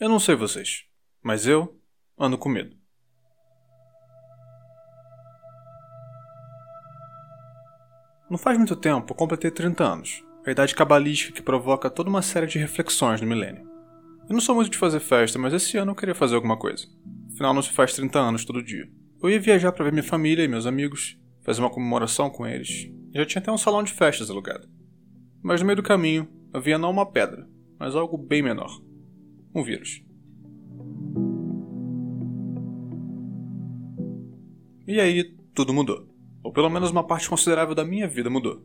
Eu não sei vocês, mas eu ando com medo. Não faz muito tempo eu completei 30 anos, a idade cabalística que provoca toda uma série de reflexões no milênio. Eu não sou muito de fazer festa, mas esse ano eu queria fazer alguma coisa. Afinal, não se faz 30 anos todo dia. Eu ia viajar para ver minha família e meus amigos, fazer uma comemoração com eles. Já tinha até um salão de festas alugado. Mas no meio do caminho, havia não uma pedra, mas algo bem menor um vírus. E aí, tudo mudou. Ou pelo menos uma parte considerável da minha vida mudou.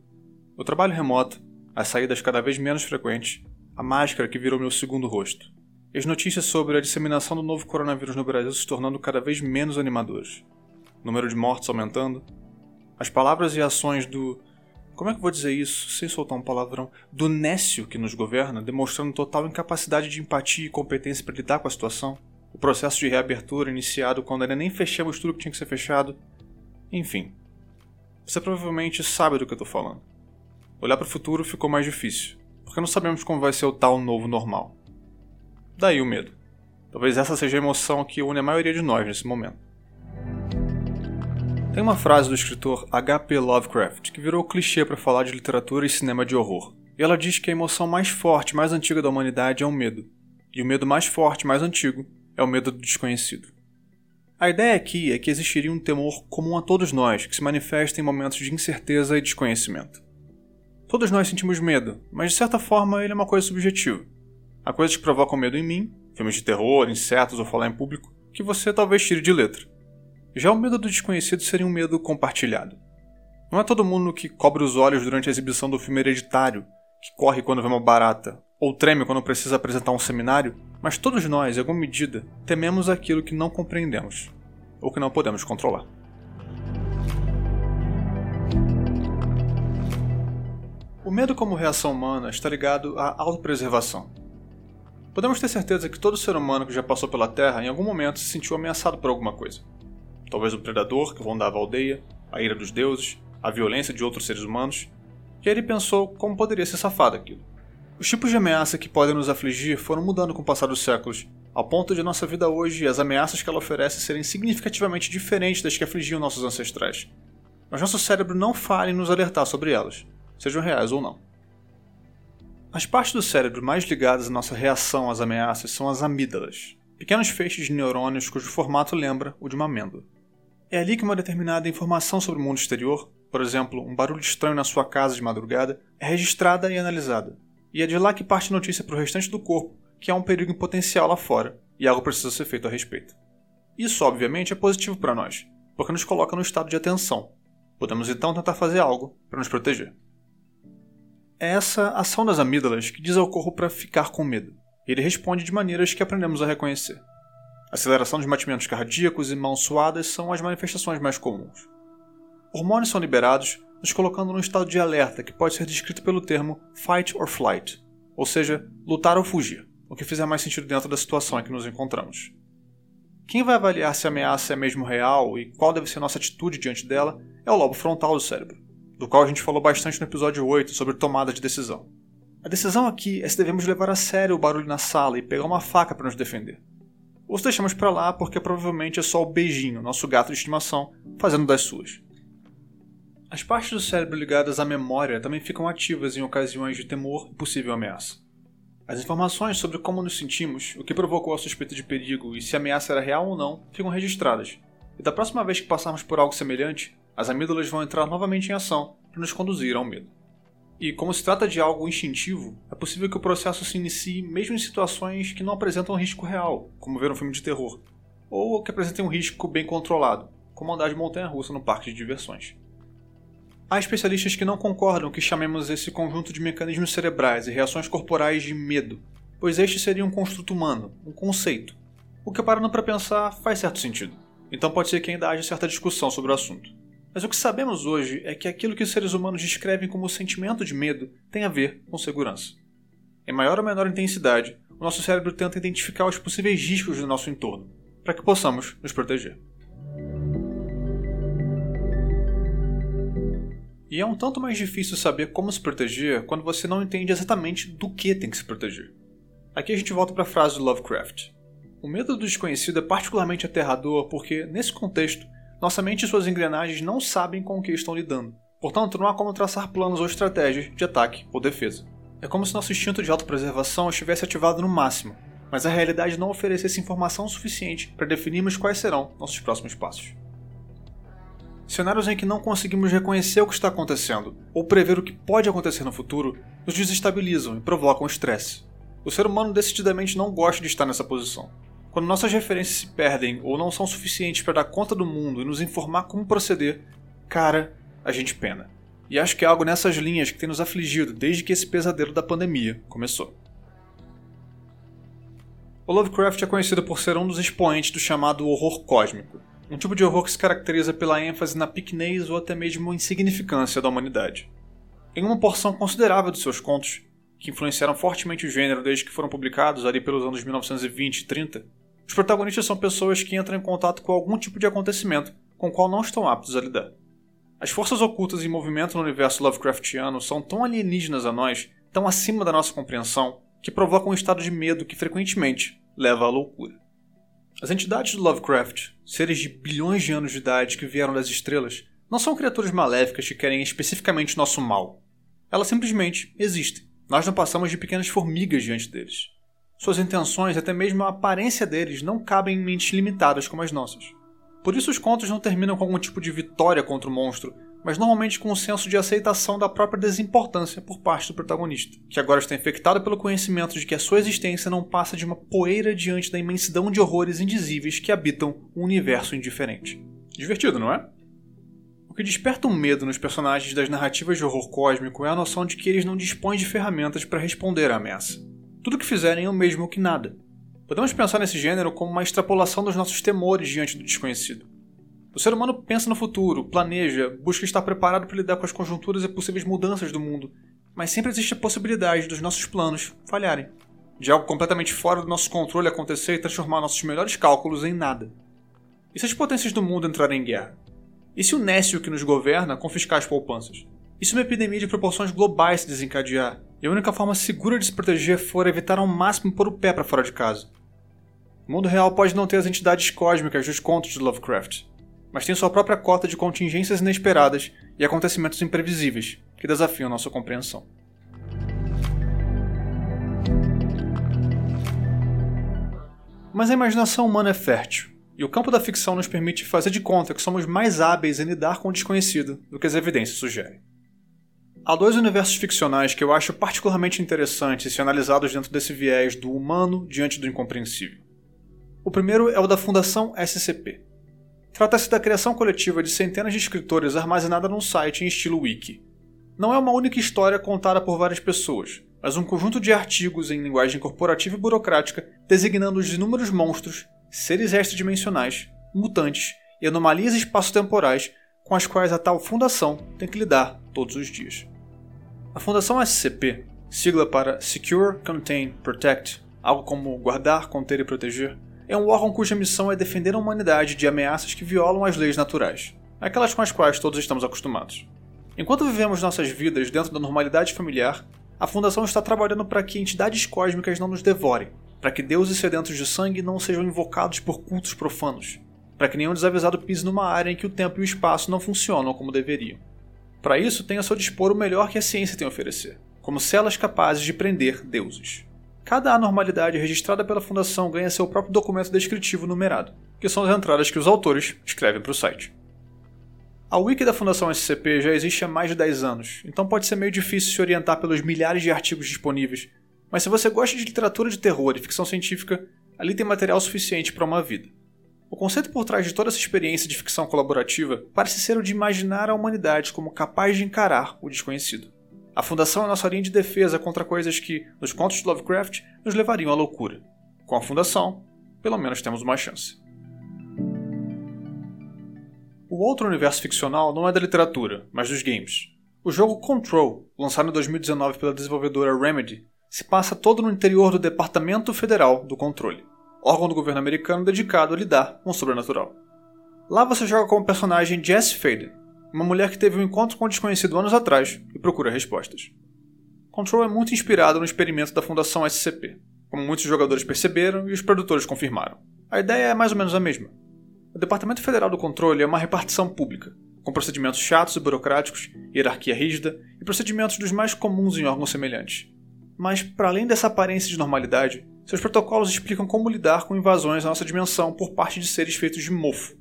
O trabalho remoto, as saídas cada vez menos frequentes, a máscara que virou meu segundo rosto, e as notícias sobre a disseminação do novo coronavírus no Brasil se tornando cada vez menos animadoras. O número de mortes aumentando, as palavras e ações do como é que eu vou dizer isso sem soltar um palavrão? Do nécio que nos governa, demonstrando total incapacidade de empatia e competência para lidar com a situação. O processo de reabertura iniciado quando ainda nem fechamos tudo que tinha que ser fechado. Enfim. Você provavelmente sabe do que eu estou falando. Olhar para o futuro ficou mais difícil, porque não sabemos como vai ser o tal novo normal. Daí o medo. Talvez essa seja a emoção que une a maioria de nós nesse momento. Tem uma frase do escritor H.P. Lovecraft que virou clichê para falar de literatura e cinema de horror. E ela diz que a emoção mais forte, mais antiga da humanidade é o medo. E o medo mais forte, mais antigo, é o medo do desconhecido. A ideia aqui é que existiria um temor comum a todos nós, que se manifesta em momentos de incerteza e desconhecimento. Todos nós sentimos medo, mas de certa forma ele é uma coisa subjetiva. Há coisas que provocam medo em mim, filmes de terror, insetos ou falar em público, que você talvez tire de letra. Já o medo do desconhecido seria um medo compartilhado. Não é todo mundo que cobre os olhos durante a exibição do filme Hereditário, que corre quando vê uma barata, ou treme quando precisa apresentar um seminário, mas todos nós, em alguma medida, tememos aquilo que não compreendemos, ou que não podemos controlar. O medo como reação humana está ligado à autopreservação. Podemos ter certeza que todo ser humano que já passou pela Terra em algum momento se sentiu ameaçado por alguma coisa talvez o predador que rondava a aldeia, a ira dos deuses, a violência de outros seres humanos, e ele pensou como poderia ser safar daquilo. Os tipos de ameaça que podem nos afligir foram mudando com o passar dos séculos, ao ponto de nossa vida hoje e as ameaças que ela oferece serem significativamente diferentes das que afligiam nossos ancestrais. Mas nosso cérebro não falha em nos alertar sobre elas, sejam reais ou não. As partes do cérebro mais ligadas à nossa reação às ameaças são as amígdalas, pequenos feixes de neurônios cujo formato lembra o de uma amêndoa. É ali que uma determinada informação sobre o mundo exterior, por exemplo, um barulho estranho na sua casa de madrugada, é registrada e analisada. E é de lá que parte a notícia para o restante do corpo que há um perigo em potencial lá fora e algo precisa ser feito a respeito. Isso, obviamente, é positivo para nós, porque nos coloca no estado de atenção. Podemos então tentar fazer algo para nos proteger. É essa ação das amígdalas que diz ao corpo para ficar com medo, ele responde de maneiras que aprendemos a reconhecer. Aceleração dos batimentos cardíacos e mãos suadas são as manifestações mais comuns. Hormônios são liberados, nos colocando num estado de alerta que pode ser descrito pelo termo fight or flight, ou seja, lutar ou fugir, o que fizer mais sentido dentro da situação em que nos encontramos. Quem vai avaliar se a ameaça é mesmo real e qual deve ser nossa atitude diante dela é o lobo frontal do cérebro, do qual a gente falou bastante no episódio 8 sobre tomada de decisão. A decisão aqui é se devemos levar a sério o barulho na sala e pegar uma faca para nos defender ou se deixamos para lá porque provavelmente é só o beijinho, nosso gato de estimação, fazendo das suas. As partes do cérebro ligadas à memória também ficam ativas em ocasiões de temor e possível ameaça. As informações sobre como nos sentimos, o que provocou a suspeita de perigo e se a ameaça era real ou não, ficam registradas. E da próxima vez que passarmos por algo semelhante, as amígdalas vão entrar novamente em ação para nos conduzir ao medo. E como se trata de algo instintivo, é possível que o processo se inicie mesmo em situações que não apresentam risco real, como ver um filme de terror, ou que apresentem um risco bem controlado, como andar de montanha-russa no parque de diversões. Há especialistas que não concordam que chamemos esse conjunto de mecanismos cerebrais e reações corporais de medo, pois este seria um construto humano, um conceito, o que parando para pensar faz certo sentido. Então pode ser que ainda haja certa discussão sobre o assunto. Mas o que sabemos hoje é que aquilo que os seres humanos descrevem como sentimento de medo tem a ver com segurança. Em maior ou menor intensidade, o nosso cérebro tenta identificar os possíveis riscos do nosso entorno, para que possamos nos proteger. E é um tanto mais difícil saber como se proteger quando você não entende exatamente do que tem que se proteger. Aqui a gente volta para a frase do Lovecraft. O medo do desconhecido é particularmente aterrador porque, nesse contexto, nossa mente e suas engrenagens não sabem com o que estão lidando. Portanto, não há como traçar planos ou estratégias de ataque ou defesa. É como se nosso instinto de autopreservação estivesse ativado no máximo, mas a realidade não oferecesse informação suficiente para definirmos quais serão nossos próximos passos. Cenários em que não conseguimos reconhecer o que está acontecendo ou prever o que pode acontecer no futuro nos desestabilizam e provocam estresse. O ser humano decididamente não gosta de estar nessa posição. Quando nossas referências se perdem ou não são suficientes para dar conta do mundo e nos informar como proceder, cara, a gente pena. E acho que é algo nessas linhas que tem nos afligido desde que esse pesadelo da pandemia começou. O Lovecraft é conhecido por ser um dos expoentes do chamado horror cósmico, um tipo de horror que se caracteriza pela ênfase na pequenez ou até mesmo insignificância da humanidade. Em uma porção considerável de seus contos, que influenciaram fortemente o gênero desde que foram publicados ali pelos anos 1920 e 30, os protagonistas são pessoas que entram em contato com algum tipo de acontecimento com o qual não estão aptos a lidar. As forças ocultas em movimento no universo Lovecraftiano são tão alienígenas a nós, tão acima da nossa compreensão, que provocam um estado de medo que frequentemente leva à loucura. As entidades do Lovecraft, seres de bilhões de anos de idade que vieram das estrelas, não são criaturas maléficas que querem especificamente nosso mal. Elas simplesmente existem. Nós não passamos de pequenas formigas diante deles. Suas intenções, até mesmo a aparência deles, não cabem em mentes limitadas como as nossas. Por isso os contos não terminam com algum tipo de vitória contra o monstro, mas normalmente com um senso de aceitação da própria desimportância por parte do protagonista, que agora está infectado pelo conhecimento de que a sua existência não passa de uma poeira diante da imensidão de horrores indizíveis que habitam um universo indiferente. Divertido, não é? O que desperta um medo nos personagens das narrativas de horror cósmico é a noção de que eles não dispõem de ferramentas para responder à ameaça. Tudo que fizerem é o mesmo que nada, Podemos pensar nesse gênero como uma extrapolação dos nossos temores diante do desconhecido. O ser humano pensa no futuro, planeja, busca estar preparado para lidar com as conjunturas e possíveis mudanças do mundo, mas sempre existe a possibilidade dos nossos planos falharem. De algo completamente fora do nosso controle acontecer e transformar nossos melhores cálculos em nada. E se as potências do mundo entrarem em guerra? E se o Nécio que nos governa confiscar as poupanças? Se uma epidemia de proporções globais se desencadear? E a única forma segura de se proteger for evitar ao máximo pôr o pé para fora de casa? O mundo real pode não ter as entidades cósmicas dos contos de Lovecraft, mas tem sua própria cota de contingências inesperadas e acontecimentos imprevisíveis que desafiam nossa compreensão. Mas a imaginação humana é fértil, e o campo da ficção nos permite fazer de conta que somos mais hábeis em lidar com o desconhecido do que as evidências sugerem. Há dois universos ficcionais que eu acho particularmente interessantes se analisados dentro desse viés do humano diante do incompreensível. O primeiro é o da Fundação SCP. Trata-se da criação coletiva de centenas de escritores armazenada num site em estilo wiki. Não é uma única história contada por várias pessoas, mas um conjunto de artigos em linguagem corporativa e burocrática designando os inúmeros monstros, seres extradimensionais, mutantes e anomalias espaço-temporais com as quais a tal fundação tem que lidar todos os dias. A Fundação SCP, sigla para Secure, Contain, Protect, algo como guardar, conter e proteger, é um órgão cuja missão é defender a humanidade de ameaças que violam as leis naturais, aquelas com as quais todos estamos acostumados. Enquanto vivemos nossas vidas dentro da normalidade familiar, a Fundação está trabalhando para que entidades cósmicas não nos devorem, para que deuses sedentos de sangue não sejam invocados por cultos profanos, para que nenhum desavisado pise numa área em que o tempo e o espaço não funcionam como deveriam. Para isso, tem a seu dispor o melhor que a ciência tem a oferecer, como celas capazes de prender deuses. Cada anormalidade registrada pela Fundação ganha seu próprio documento descritivo numerado, que são as entradas que os autores escrevem para o site. A wiki da Fundação SCP já existe há mais de 10 anos, então pode ser meio difícil se orientar pelos milhares de artigos disponíveis, mas se você gosta de literatura de terror e ficção científica, ali tem material suficiente para uma vida. O conceito por trás de toda essa experiência de ficção colaborativa parece ser o de imaginar a humanidade como capaz de encarar o desconhecido. A fundação é nossa linha de defesa contra coisas que, nos contos de Lovecraft, nos levariam à loucura. Com a fundação, pelo menos temos uma chance. O outro universo ficcional não é da literatura, mas dos games. O jogo Control, lançado em 2019 pela desenvolvedora Remedy, se passa todo no interior do Departamento Federal do Controle, órgão do governo americano dedicado a lidar com o sobrenatural. Lá você joga como personagem Jess Faden, uma mulher que teve um encontro com o desconhecido anos atrás e procura respostas. Control é muito inspirado no experimento da Fundação SCP, como muitos jogadores perceberam e os produtores confirmaram. A ideia é mais ou menos a mesma. O Departamento Federal do Controle é uma repartição pública, com procedimentos chatos e burocráticos, hierarquia rígida e procedimentos dos mais comuns em órgãos semelhantes. Mas, para além dessa aparência de normalidade, seus protocolos explicam como lidar com invasões à nossa dimensão por parte de seres feitos de mofo,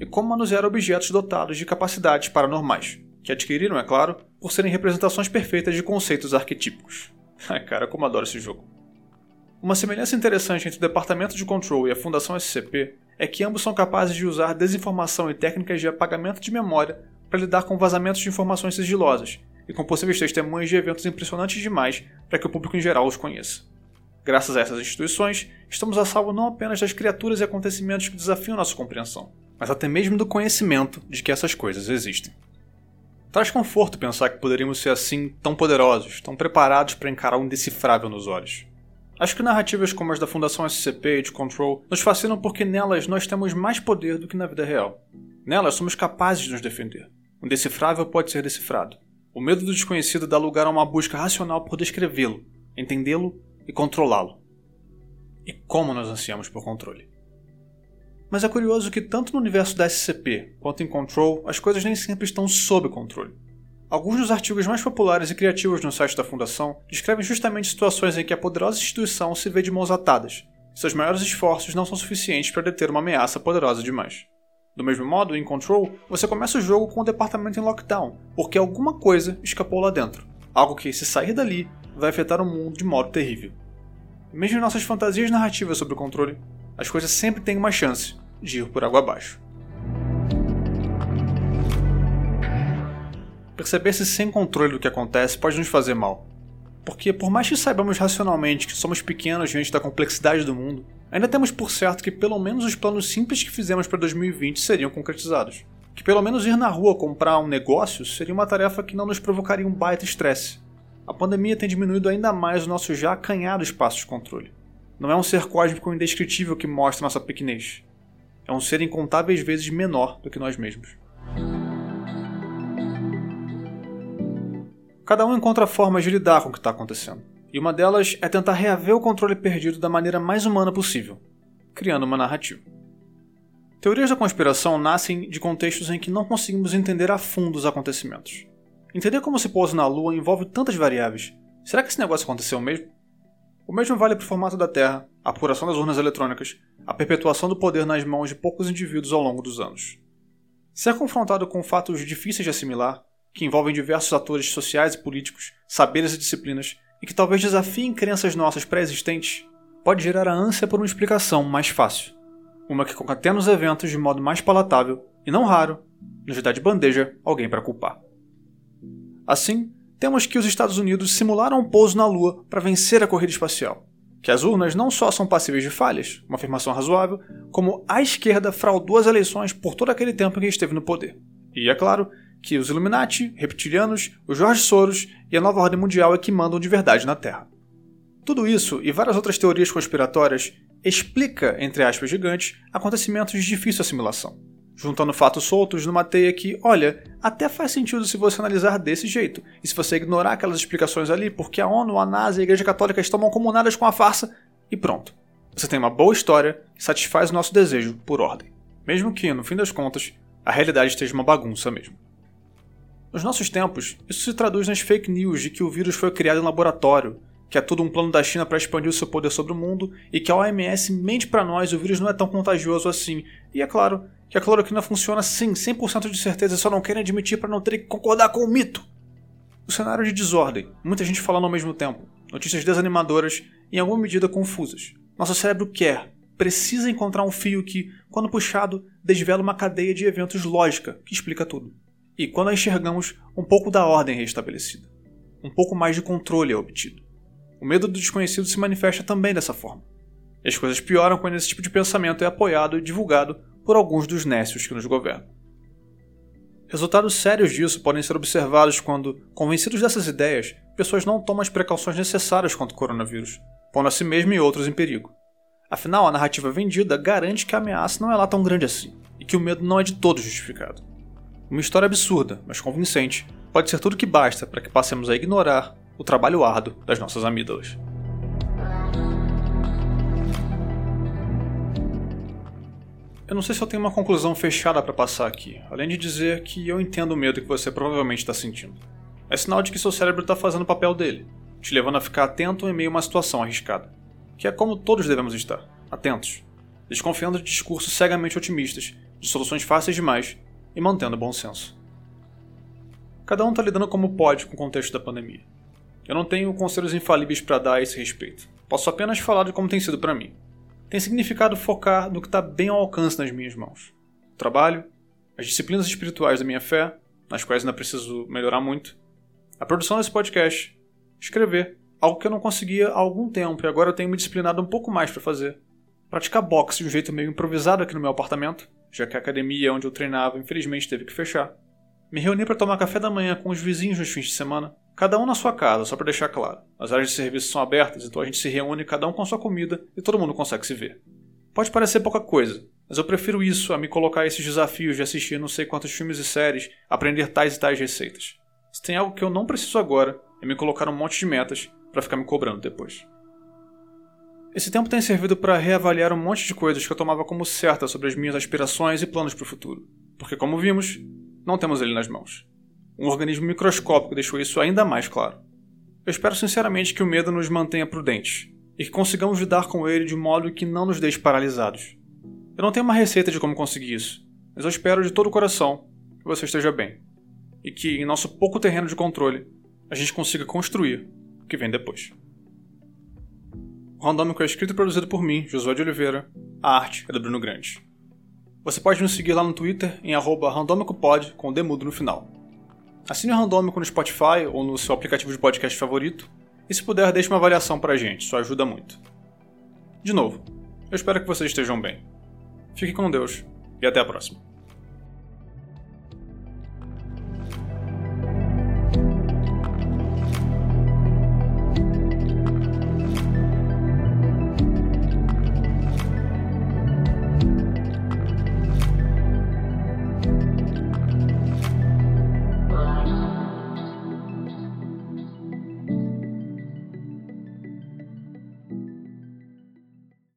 e como manusear objetos dotados de capacidades paranormais, que adquiriram, é claro, por serem representações perfeitas de conceitos arquetípicos. Ai cara, como adoro esse jogo. Uma semelhança interessante entre o Departamento de Control e a Fundação SCP é que ambos são capazes de usar desinformação e técnicas de apagamento de memória para lidar com vazamentos de informações sigilosas e com possíveis testemunhas de eventos impressionantes demais para que o público em geral os conheça. Graças a essas instituições, estamos a salvo não apenas das criaturas e acontecimentos que desafiam nossa compreensão, mas até mesmo do conhecimento de que essas coisas existem. Traz conforto pensar que poderíamos ser assim tão poderosos, tão preparados para encarar o indecifrável nos olhos. Acho que narrativas como as da Fundação SCP e de Control nos fascinam porque nelas nós temos mais poder do que na vida real. Nelas somos capazes de nos defender. O indecifrável pode ser decifrado. O medo do desconhecido dá lugar a uma busca racional por descrevê-lo, entendê-lo e controlá-lo. E como nós ansiamos por controle. Mas é curioso que tanto no universo da SCP quanto em Control, as coisas nem sempre estão sob controle. Alguns dos artigos mais populares e criativos no site da Fundação descrevem justamente situações em que a poderosa instituição se vê de mãos atadas, seus maiores esforços não são suficientes para deter uma ameaça poderosa demais. Do mesmo modo, em Control, você começa o jogo com o departamento em lockdown, porque alguma coisa escapou lá dentro. Algo que, se sair dali, vai afetar o mundo de modo terrível. Mesmo em nossas fantasias narrativas sobre o controle, as coisas sempre têm uma chance de ir por água abaixo. Perceber-se sem controle do que acontece pode nos fazer mal. Porque, por mais que saibamos racionalmente que somos pequenos diante da complexidade do mundo, ainda temos por certo que pelo menos os planos simples que fizemos para 2020 seriam concretizados. Que pelo menos ir na rua comprar um negócio seria uma tarefa que não nos provocaria um baita estresse. A pandemia tem diminuído ainda mais o nosso já acanhado espaço de controle. Não é um ser cósmico indescritível que mostra nossa pequenez. É um ser incontáveis vezes menor do que nós mesmos. Cada um encontra formas de lidar com o que está acontecendo, e uma delas é tentar reaver o controle perdido da maneira mais humana possível, criando uma narrativa. Teorias da conspiração nascem de contextos em que não conseguimos entender a fundo os acontecimentos. Entender como se pousa na Lua envolve tantas variáveis. Será que esse negócio aconteceu mesmo? O mesmo vale para o formato da Terra, a apuração das urnas eletrônicas, a perpetuação do poder nas mãos de poucos indivíduos ao longo dos anos. Se é confrontado com fatos difíceis de assimilar, que envolvem diversos atores sociais e políticos, saberes e disciplinas, e que talvez desafiem crenças nossas pré-existentes, pode gerar a ânsia por uma explicação mais fácil. Uma que concatena os eventos de modo mais palatável e, não raro, nos dá de bandeja alguém para culpar. Assim, temos que os Estados Unidos simularam um pouso na Lua para vencer a corrida espacial. Que as urnas não só são passíveis de falhas, uma afirmação razoável, como a esquerda fraudou as eleições por todo aquele tempo que esteve no poder. E, é claro, que os Illuminati, reptilianos, os Jorge Soros e a nova ordem mundial é que mandam de verdade na Terra. Tudo isso e várias outras teorias conspiratórias explica, entre aspas gigantes, acontecimentos de difícil assimilação, juntando fatos soltos numa teia que, olha, até faz sentido se você analisar desse jeito, e se você ignorar aquelas explicações ali, porque a ONU, a NASA e a Igreja Católica estão comunadas com a farsa, e pronto. Você tem uma boa história que satisfaz o nosso desejo por ordem. Mesmo que, no fim das contas, a realidade esteja uma bagunça mesmo. Nos nossos tempos, isso se traduz nas fake news de que o vírus foi criado em laboratório, que é tudo um plano da China para expandir o seu poder sobre o mundo e que a OMS mente para nós o vírus não é tão contagioso assim. E é claro que a cloroquina funciona sim, 100% de certeza, só não querem admitir para não ter que concordar com o mito. O cenário de desordem, muita gente falando ao mesmo tempo, notícias desanimadoras e em alguma medida confusas. Nosso cérebro quer, precisa encontrar um fio que, quando puxado, desvela uma cadeia de eventos lógica que explica tudo e quando a enxergamos, um pouco da ordem restabelecida. Um pouco mais de controle é obtido. O medo do desconhecido se manifesta também dessa forma. E as coisas pioram quando esse tipo de pensamento é apoiado e divulgado por alguns dos nécios que nos governam. Resultados sérios disso podem ser observados quando, convencidos dessas ideias, pessoas não tomam as precauções necessárias contra o coronavírus, pondo a si mesmo e outros em perigo. Afinal, a narrativa vendida garante que a ameaça não é lá tão grande assim, e que o medo não é de todo justificado. Uma história absurda, mas convincente, pode ser tudo que basta para que passemos a ignorar o trabalho árduo das nossas amígdalas. Eu não sei se eu tenho uma conclusão fechada para passar aqui, além de dizer que eu entendo o medo que você provavelmente está sentindo. É sinal de que seu cérebro está fazendo o papel dele, te levando a ficar atento em meio a uma situação arriscada. Que é como todos devemos estar, atentos, desconfiando de discursos cegamente otimistas, de soluções fáceis demais e mantendo bom senso. Cada um está lidando como pode com o contexto da pandemia. Eu não tenho conselhos infalíveis para dar a esse respeito. Posso apenas falar de como tem sido para mim. Tem significado focar no que está bem ao alcance nas minhas mãos: o trabalho, as disciplinas espirituais da minha fé, nas quais ainda preciso melhorar muito, a produção desse podcast, escrever, algo que eu não conseguia há algum tempo e agora eu tenho me disciplinado um pouco mais para fazer. Praticar boxe de um jeito meio improvisado aqui no meu apartamento, já que a academia onde eu treinava infelizmente teve que fechar. Me reuni para tomar café da manhã com os vizinhos nos fins de semana, cada um na sua casa, só para deixar claro. As áreas de serviço são abertas, então a gente se reúne cada um com sua comida e todo mundo consegue se ver. Pode parecer pouca coisa, mas eu prefiro isso a me colocar esses desafios de assistir não sei quantos filmes e séries, aprender tais e tais receitas. Se tem algo que eu não preciso agora, é me colocar um monte de metas para ficar me cobrando depois. Esse tempo tem servido para reavaliar um monte de coisas que eu tomava como certas sobre as minhas aspirações e planos para o futuro. Porque, como vimos, não temos ele nas mãos. Um organismo microscópico deixou isso ainda mais claro. Eu espero sinceramente que o medo nos mantenha prudentes e que consigamos lidar com ele de modo que não nos deixe paralisados. Eu não tenho uma receita de como conseguir isso, mas eu espero de todo o coração que você esteja bem e que, em nosso pouco terreno de controle, a gente consiga construir o que vem depois. O Randômico é escrito e produzido por mim, Josué de Oliveira. A arte é do Bruno Grande. Você pode nos seguir lá no Twitter em randômicopod com demudo no final. Assine o Randômico no Spotify ou no seu aplicativo de podcast favorito. E se puder, deixe uma avaliação pra gente, isso ajuda muito. De novo, eu espero que vocês estejam bem. Fique com Deus e até a próxima.